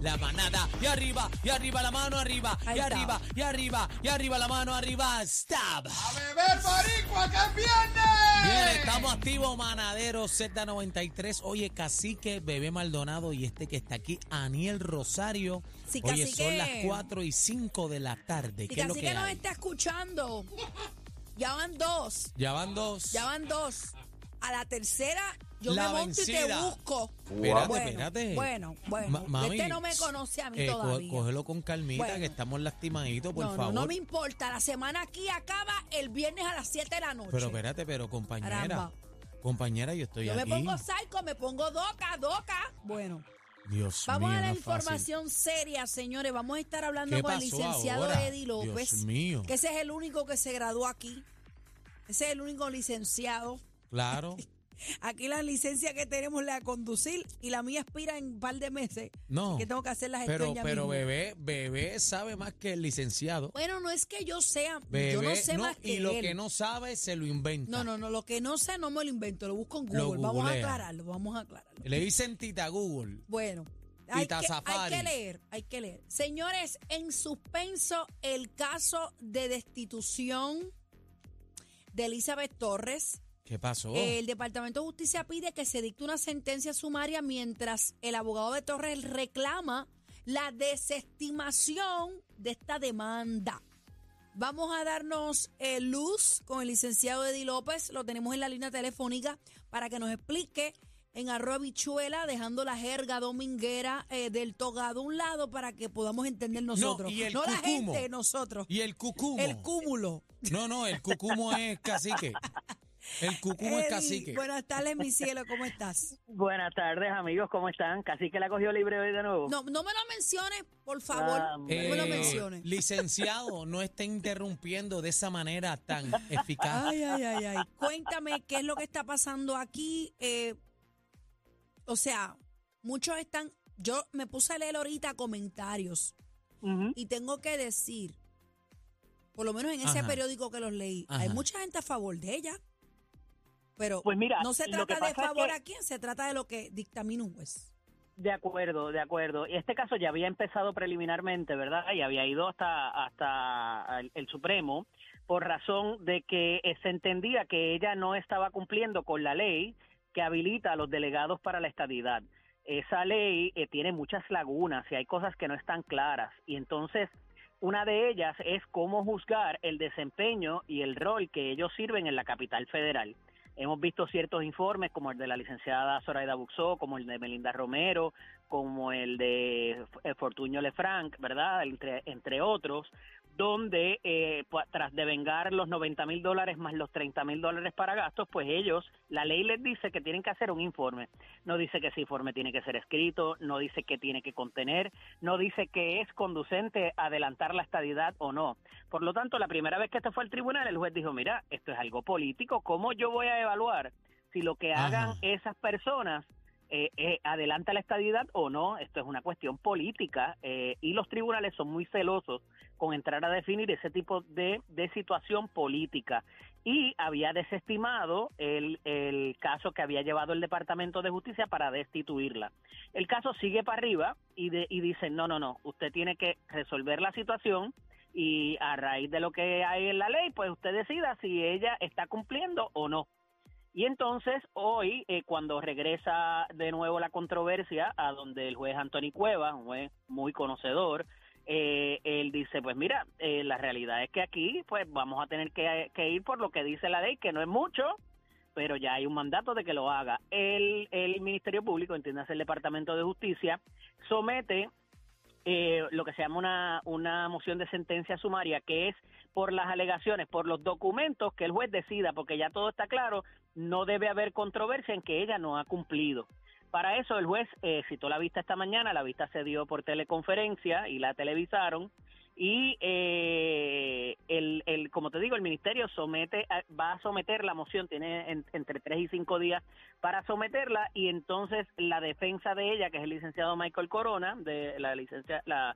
la manada, y arriba, y arriba la mano arriba, y arriba, y arriba, y arriba la mano arriba, stop. ¡Beber Boricua, que es viernes! Bien, estamos activos, manadero Z93. Oye, cacique, bebé Maldonado y este que está aquí, Aniel Rosario. Sí, Oye, cacique. son las 4 y 5 de la tarde. Y ¿Qué es lo que que nos hay? está escuchando. Ya van dos. Ya van dos. Ya van dos. A la tercera, yo La me monto y te busco. Espérate, bueno, espérate. Bueno, bueno. Ma- mami, este no me conoce a mí eh, todavía. cógelo con calmita, Bueno. que estamos lastimaditos, por no, no, favor. no me importa. La semana aquí acaba el viernes a las 7 de la noche. Pero espérate, pero compañera. Caramba. Compañera, yo estoy yo aquí. me pongo psycho, me pongo doca, doca. Bueno, Dios vamos mío, a la no fácil. información seria, señores. Vamos a estar hablando ¿Qué con el licenciado ahora? Eddie López. Dios mío. Que ese es el único que se graduó aquí. Ese es el único licenciado. Claro. Aquí la licencia que tenemos la de conducir y la mía expira en un par de meses. No. Que tengo que hacer la gestión Pero, ya pero mismo. bebé, bebé sabe más que el licenciado. Bueno, no es que yo sea, Bebé, yo no sé más que y lo él. que no sabe se lo inventa. no, no, no, lo que no sé no me lo invento, lo busco en Google. vamos a aclararlo, vamos a aclararlo. Le dicen tita Google. Bueno, hay que, hay que leer, hay que leer. Señores, en suspenso el caso de destitución de Elizabeth Torres. ¿Qué pasó? El Departamento de Justicia pide que se dicte una sentencia sumaria mientras el abogado de Torres reclama la desestimación de esta demanda. Vamos a darnos eh, luz con el licenciado Eddie López, lo tenemos en la línea telefónica para que nos explique en arroba bichuela, dejando la jerga dominguera eh, del togado a un lado para que podamos entender nosotros. y el no la gente, nosotros. y el cucumo. El cúmulo. no, no, el cucumo es cacique. El cucumo es cacique. buenas tardes, mi cielo, ¿cómo estás? Buenas tardes, amigos, ¿cómo están? Casi que la cogió libre hoy de nuevo. No, no me lo menciones, por favor. Ah, no me lo Eh, menciones. licenciado, no esté interrumpiendo de esa manera tan eficaz. Ay, ay, ay, ay. Cuéntame qué es lo que está pasando aquí. Eh, o sea, muchos están. Yo me puse a leer ahorita comentarios y tengo que decir, por lo menos en ese Ajá. periódico que los leí, hay mucha gente a favor de ella. Pero Pues mira, no se trata de es favor que- a quién, se trata de lo que dictamina un juez. De acuerdo, de acuerdo. Y este caso ya había empezado preliminarmente, ¿verdad? Y había ido hasta, hasta el, el Supremo por razón de que se entendía que ella no estaba cumpliendo con la ley que habilita a los delegados para la estadidad. Esa ley eh, tiene muchas lagunas y hay cosas que no están claras. Y entonces, una de ellas es cómo juzgar el desempeño y el rol que ellos sirven en la capital federal. Hemos visto ciertos informes como el de la licenciada Zoraida Buxó, como el de Melinda Romero, como el de eh, Fortuño Lefranc, ¿verdad? Entre, entre otros, donde eh, pu- tras devengar los 90 mil dólares más los 30 mil dólares para gastos, pues ellos, la ley les dice que tienen que hacer un informe. No dice que ese informe tiene que ser escrito, no dice que tiene que contener, no dice que es conducente a adelantar la estadidad o no. Por lo tanto, la primera vez que este fue al tribunal, el juez dijo, mira, esto es algo político, ¿cómo yo voy a evaluar si lo que hagan Ajá. esas personas eh, eh, adelanta la estadidad o no, esto es una cuestión política eh, y los tribunales son muy celosos con entrar a definir ese tipo de, de situación política y había desestimado el, el caso que había llevado el Departamento de Justicia para destituirla. El caso sigue para arriba y, de, y dicen, no, no, no, usted tiene que resolver la situación y a raíz de lo que hay en la ley, pues usted decida si ella está cumpliendo o no. Y entonces hoy, eh, cuando regresa de nuevo la controversia a donde el juez Anthony Cueva, un juez muy conocedor, eh, él dice, pues mira, eh, la realidad es que aquí pues vamos a tener que, ir por lo que dice la ley, que no es mucho, pero ya hay un mandato de que lo haga. El, el Ministerio Público, entiendas el Departamento de Justicia, somete eh, lo que se llama una, una moción de sentencia sumaria, que es por las alegaciones, por los documentos que el juez decida, porque ya todo está claro, no debe haber controversia en que ella no ha cumplido. Para eso el juez eh, citó la vista esta mañana, la vista se dio por teleconferencia y la televisaron y eh, como te digo, el ministerio somete, va a someter la moción, tiene en- entre tres y cinco días para someterla y entonces la defensa de ella, que es el licenciado Michael Corona, de la licencia, la,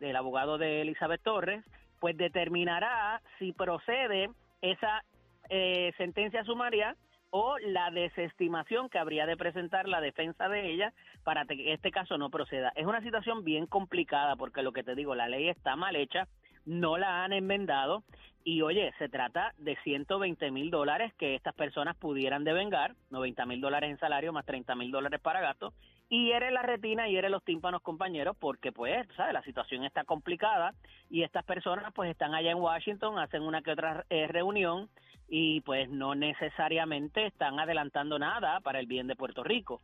el abogado de Elizabeth Torres, pues determinará si procede esa eh, sentencia sumaria o la desestimación que habría de presentar la defensa de ella para que este caso no proceda. Es una situación bien complicada porque lo que te digo, la ley está mal hecha, no la han enmendado y oye, se trata de 120 mil dólares que estas personas pudieran devengar, 90 mil dólares en salario más 30 mil dólares para gastos y hiere la retina y hiere los tímpanos compañeros porque pues, ¿sabes? La situación está complicada y estas personas pues están allá en Washington, hacen una que otra eh, reunión y pues no necesariamente están adelantando nada para el bien de Puerto Rico.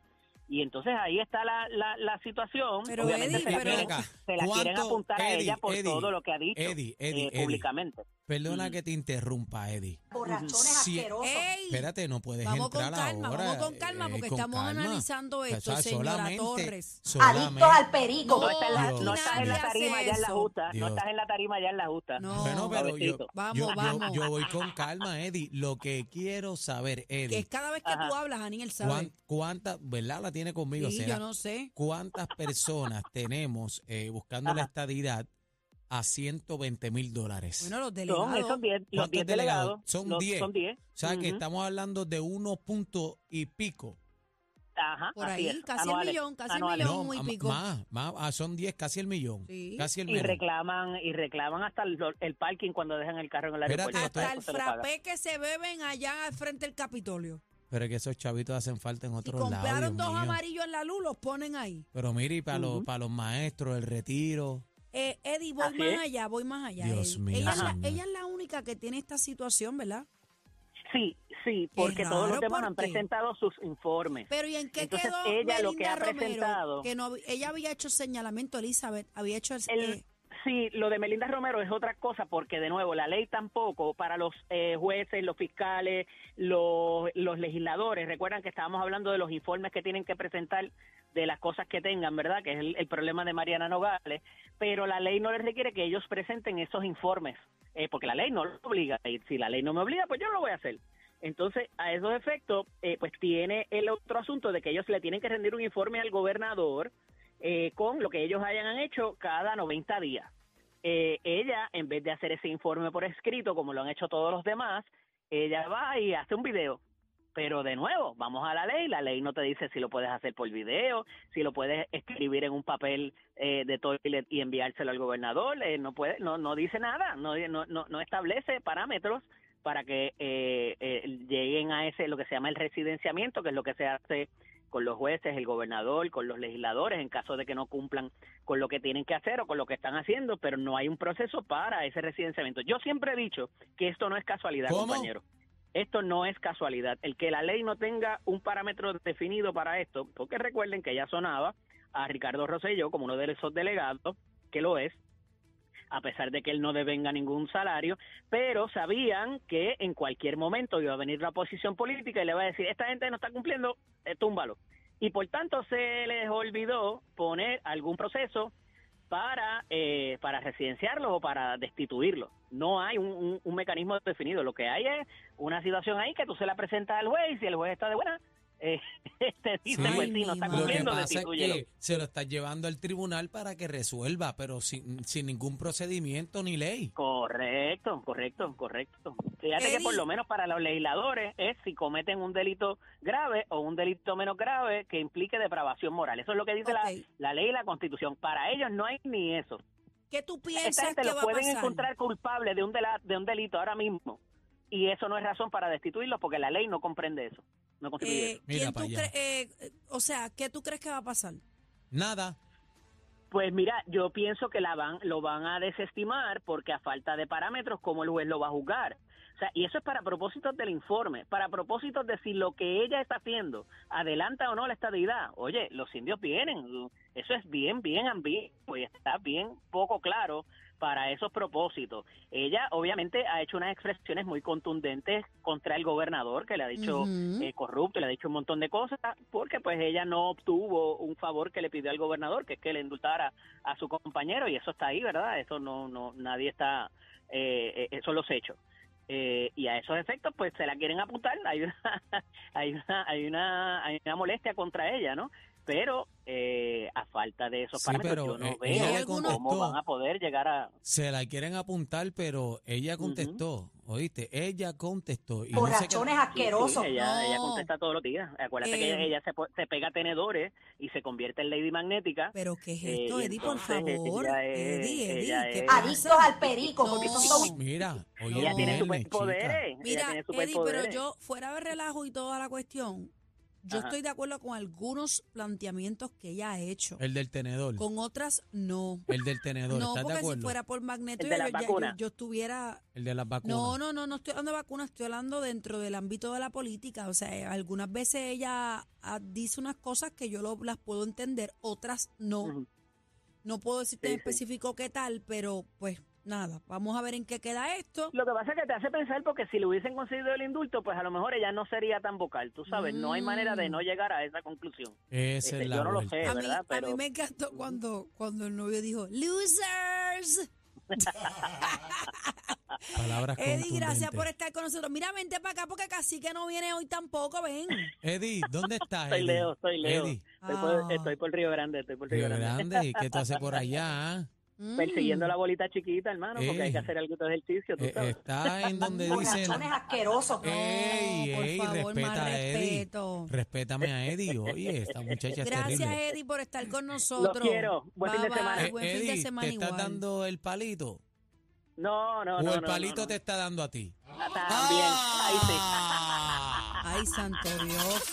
Y entonces ahí está la, la, la situación. Pero, Obviamente Eddie, se la pero- quieren, se la quieren ¿Cuánto- apuntar a ella por Eddie, todo lo que ha dicho eh, públicamente. Perdona Ujú. que te interrumpa, Eddie. Borrachones Sí. asquerosos. ¡Ey! Espérate, no puedes Vamos con entrar calma, ahora. vamos con calma, eh, porque con estamos calma. analizando esto, O sea, señora solamente- Torres. solamente- Adictos al perico. No, estás en la, Dios. no estás en la Nadie tarima hace ya en la eso. justa. Dios. No estás en la tarima ya en la justa. No. Bueno, pero yo. Vamos, yo, yo- vamos. yo voy con calma, Eddie. Lo que quiero saber, Que Eddie, es cada vez que Ajá. tú hablas, Aniel sabe. ¿cuán- ¿cuántas, verdad? La tiene conmigo, Sí, será. yo no sé. ¿Cuántas personas tenemos eh, buscando la Ajá. estadidad a 120 mil dólares? Bueno, los Son delegados. esos 10 los ¿Cuántos 10 delegados? delegados. Son los- 10. Son 10. o sea, que estamos hablando de uno punto y pico. Ajá, por ahí, es, casi el millón, casi el millón. y ma- pico. más, más, ah, son 10, casi el millón. Sí. Casi el y millón. reclaman y reclaman hasta el, el parking cuando dejan el carro en el Espérate, aeropuerto. esto- Hasta el frappé que se beben allá al frente del Capitolio. Pero es que esos chavitos hacen falta en Si otros lados. compraron dos mío. amarillos en la luz, los ponen ahí. Pero mire, y para, los, para los maestros, el retiro. Eh, Eddie, voy Así más es. allá, voy más allá. Dios Eddie. mío, ella, es la, señor. ella es la única que tiene esta situación, ¿verdad? Sí, sí, porque todos los raro, demás ¿por han qué? presentó sus informes. Pero ¿y en qué Entonces, quedó ella lo que ha Romero? presentado- Que no, ella había hecho señalamiento, Elizabeth, había hecho el, El- eh, Sí, lo de Melinda Romero es otra cosa porque, de nuevo, la ley tampoco para los eh, jueces, los fiscales, los, legisladores. Recuerdan que estábamos hablando de los informes que tienen que presentar de las cosas que tengan, ¿verdad? Que es el, el problema de Mariana Nogales. Pero la ley no les requiere que ellos presenten esos informes, eh, porque la ley no lo obliga. Y si la ley no me obliga, pues yo no lo voy a hacer. Entonces, a esos efectos, eh, pues tiene el otro asunto de que ellos le tienen que rendir un informe al gobernador eh, con lo que ellos hayan hecho cada 90 días. Eh, ella, en vez de hacer ese informe por escrito, como lo han hecho todos los demás, ella va y hace un video. Pero de nuevo, vamos a la ley. La ley no te dice si lo puedes hacer por video, si lo puedes escribir en un papel eh, de toilet y enviárselo al gobernador. eh, no puede, no, no dice nada, no, no, no, establece parámetros para que eh, eh, lleguen a ese lo que se llama el residenciamiento, que es lo que se hace con los jueces, el gobernador, con los legisladores, en caso de que no cumplan con lo que tienen que hacer o con lo que están haciendo, pero no hay un proceso para ese residenciamiento. Yo siempre he dicho que esto no es casualidad, ¿Cómo? compañero. Esto no es casualidad. El que la ley no tenga un parámetro definido para esto, porque recuerden que ya sonaba a Ricardo Rosselló como uno de esos delegados, que lo es, a pesar de que él no devenga ningún salario, pero sabían que en cualquier momento iba a venir la oposición política y le va a decir, esta gente no está cumpliendo, eh, túmbalo. Y por tanto se les olvidó poner algún proceso para, eh, para residenciarlos o para destituirlos. No hay un, un- un mecanismo definido. Lo que hay es una situación ahí que tú se la presentas al juez y si el juez está de buena, eh, te dice, Sí. pues sí, no está Lo que pasa es que se lo está llevando al tribunal para que resuelva, pero sin, sin ningún procedimiento ni ley. Correcto, correcto, correcto. Fíjate que por lo menos para los legisladores es si cometen un delito grave o un delito menos grave que implique depravación moral. Eso es lo que dice la, la ley y la constitución. Para ellos no hay ni eso. ¿Qué tú Esta piensas gente que lo va a pueden pasar? encontrar culpable de un, de un delito ahora mismo. Y eso no es razón para destituirlo porque la ley no comprende eso. No. Eh, ¿quién tú eh, o sea, ¿qué tú crees que va a pasar? Nada. Pues mira, yo pienso que la van, lo van a desestimar porque a falta de parámetros, ¿cómo el juez lo va a juzgar? Sea, y eso es para propósitos del informe, para propósitos de si lo que ella está haciendo adelanta o no la estadidad. Oye, los indios vienen, eso es bien, bien ambiguo y está bien poco claro para esos propósitos. Ella obviamente ha hecho unas expresiones muy contundentes contra el gobernador que le ha dicho eh, corrupto, le ha dicho un montón de cosas, porque pues ella no obtuvo un favor que le pidió al gobernador, que es que le indultara a su compañero y eso está ahí, ¿verdad? Eso no, no, nadie está, eh, eh, son los hechos. Eh, y a esos efectos pues se la quieren apuntar, hay una, hay una, hay una, hay una molestia contra ella, ¿no? Pero eh, a falta de esos Sí, parámetros pero, yo no eh, veo cómo van a poder llegar a... Se la quieren apuntar, pero ella contestó, ¿oíste? Ella contestó. Y no se Borrachones queda- asquerosos. Sí, ella, ella No. contesta todos los días. Acuérdate que Eh, ella, ella se, se pega tenedores y se convierte en Lady Magnética. Pero ¿qué es Eh, esto, Eddie, por favor? ella es- Eddie, Eddie. Adictos al perico, porque No. son todos- Mira, oye, ella tiene superpoderes. ella Mira, Eddie, pero yo, fuera de relajo y toda la cuestión, yo Ajá. estoy de acuerdo con algunos planteamientos que ella ha hecho. El del tenedor. Con otras, no. El del tenedor, No, ¿estás de porque si fuera por Magneto, yo, ya- yo- estuviera... El de las vacunas. No, no, no, no estoy hablando de vacunas, estoy hablando dentro del ámbito de la política. O sea, algunas veces ella dice unas cosas que yo lo- las puedo entender, otras no. No puedo decirte Sí, en sí. específico qué tal, pero pues nada, vamos a ver en qué queda esto. Lo que pasa es que te hace pensar porque si le hubiesen concedido el indulto, pues a lo mejor ella no sería tan vocal, tú sabes, no hay manera de Mm. no llegar a esa conclusión. Esa Este, es la yo no lo sé, a, mí, ¿verdad? a mí Pero me encantó cuando, cuando el novio dijo, losers. Palabras Eddie, gracias por estar con nosotros. Mira, vente para acá porque casi que no viene hoy tampoco, ven. Eddie, ¿dónde estás, Soy Eddie? Leo, soy Leo. Eddie, Estoy, Ah. por, estoy por Río Grande, estoy por Río, Río Grande. Grande, ¿y qué tú haces por allá? Ah? Persiguiendo Mm. la bolita chiquita, hermano, porque hay que hacer algo de ejercicio, tú Eh, sabes. está en donde dicen... Borrachones asquerosos. Ey, por ey, favor, respeta más a Eddie. respeto. Respétame a Eddie. Oye, esta muchacha es Gracias, terrible. Eddie, por estar con nosotros. quiero. Buen fin de Bye, bye, semana. Eh, Buen fin Eddie, de semana ¿te estás igual. dando el palito? No, no, ¿O no. el no, palito no, no. te está dando a ti? También, ahí sí. Ah. Ay, santo Dios.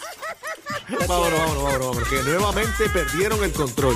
Vámonos, vámonos, vámonos, vámonos, que nuevamente perdieron el control.